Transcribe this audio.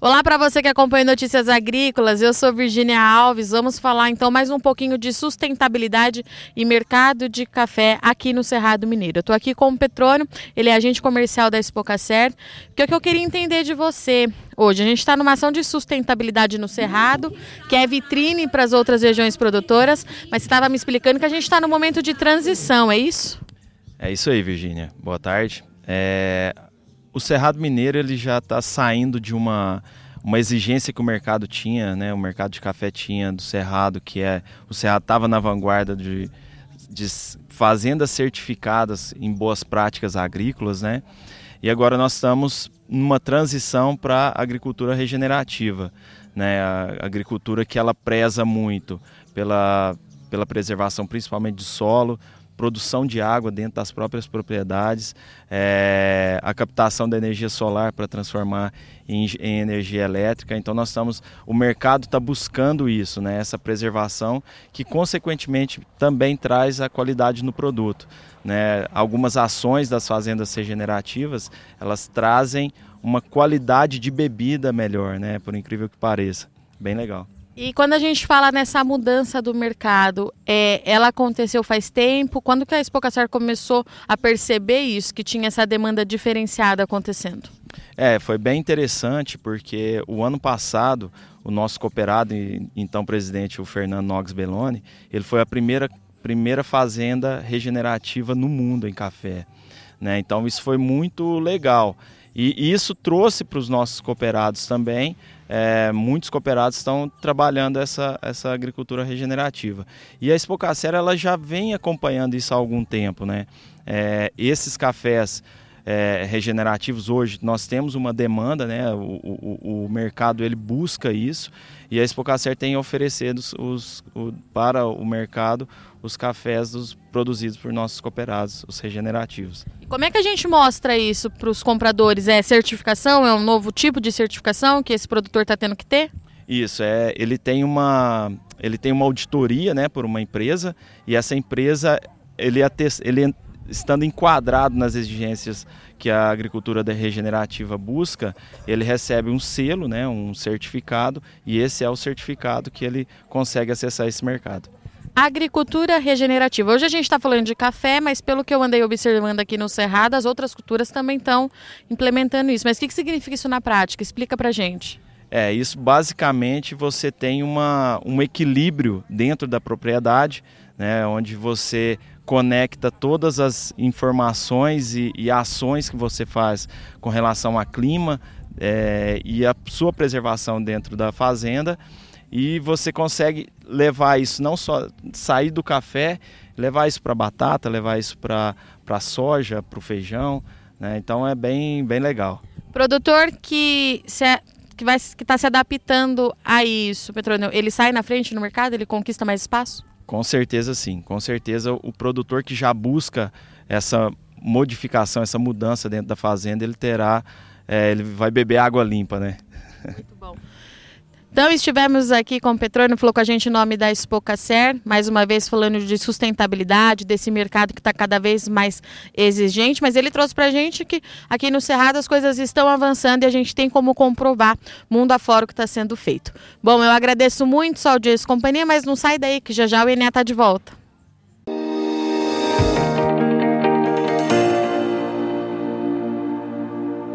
Olá para você que acompanha Notícias Agrícolas, eu sou Virginia Alves. Vamos falar então mais um pouquinho de sustentabilidade e mercado de café aqui no Cerrado Mineiro. Eu estou aqui com o Petrônio, ele é agente comercial da Expocacer. O que eu queria entender de você hoje? A gente está numa ação de sustentabilidade no Cerrado, que é vitrine para as outras regiões produtoras, mas você estava me explicando que a gente está no momento de transição, é isso? É isso aí, Virginia. Boa tarde. É, o Cerrado Mineiro ele já está saindo de uma, uma exigência que o mercado tinha, né? O mercado de café tinha do Cerrado, que é o Cerrado estava na vanguarda de, de fazendas certificadas em boas práticas agrícolas, né? E agora nós estamos numa transição para agricultura regenerativa, né? A agricultura que ela preza muito pela, pela preservação principalmente do solo, produção de água dentro das próprias propriedades, é, a captação da energia solar para transformar em, em, energia elétrica. Então nós estamos, o mercado está buscando isso, né, essa preservação que consequentemente também traz a qualidade no produto. Né? Algumas ações das fazendas regenerativas elas trazem uma qualidade de bebida melhor, né, por incrível que pareça. Bem legal. E quando a gente fala nessa mudança do mercado, é, ela aconteceu faz tempo? Quando que a Expocacer começou a perceber isso, que tinha essa demanda diferenciada acontecendo? É, foi bem interessante porque o ano passado o nosso cooperado, então presidente, o Fernando Nogues Belloni, ele foi a primeira, primeira fazenda regenerativa no mundo em café. Né? Então isso foi muito legal. E isso trouxe para os nossos cooperados também é, muitos cooperados estão trabalhando essa, essa agricultura regenerativa. E a Expocacera ela já vem acompanhando isso há algum tempo. Né? É, esses cafés é, regenerativos hoje nós temos uma demanda, né? o, o, o mercado ele busca isso e a Expocacer tem oferecido os, os, o, para o mercado os cafés dos, produzidos por nossos cooperados, os regenerativos. E como é que a gente mostra isso para os compradores? É certificação? É um novo tipo de certificação que esse produtor está tendo que ter? Isso, é, ele tem uma ele tem uma auditoria né, por uma empresa e essa empresa ele, ele estando enquadrado nas exigências que a agricultura regenerativa busca, ele recebe um selo, né, um certificado, e esse é o certificado que ele consegue acessar esse mercado. Agricultura regenerativa. Hoje a gente está falando de café, mas pelo que eu andei observando aqui no Cerrado, as outras culturas também estão implementando isso. Mas o que, que significa isso na prática? Explica para gente. É, isso basicamente você tem uma, um equilíbrio dentro da propriedade, né, onde você conecta todas as informações e, e ações que você faz com relação a clima é, e a sua preservação dentro da fazenda e você consegue levar isso não só sair do café, levar isso para batata, levar isso para para soja, para o feijão, né? Então é bem bem legal. Produtor que que vai que está se adaptando a isso, Petrônio, ele sai na frente no mercado, ele conquista mais espaço? Com certeza sim, com certeza o produtor que já busca essa modificação, essa mudança dentro da fazenda, ele terá, é, ele vai beber água limpa, né? Muito bom. Então estivemos aqui com o Petrônio, falou com a gente em nome da Expocacer, mais uma vez falando de sustentabilidade, desse mercado que está cada vez mais exigente, mas ele trouxe para a gente que aqui no Cerrado as coisas estão avançando e a gente tem como comprovar mundo afora o que está sendo feito. Bom, eu agradeço muito sua audiência e companhia, mas não sai daí que já já o Ené está de volta.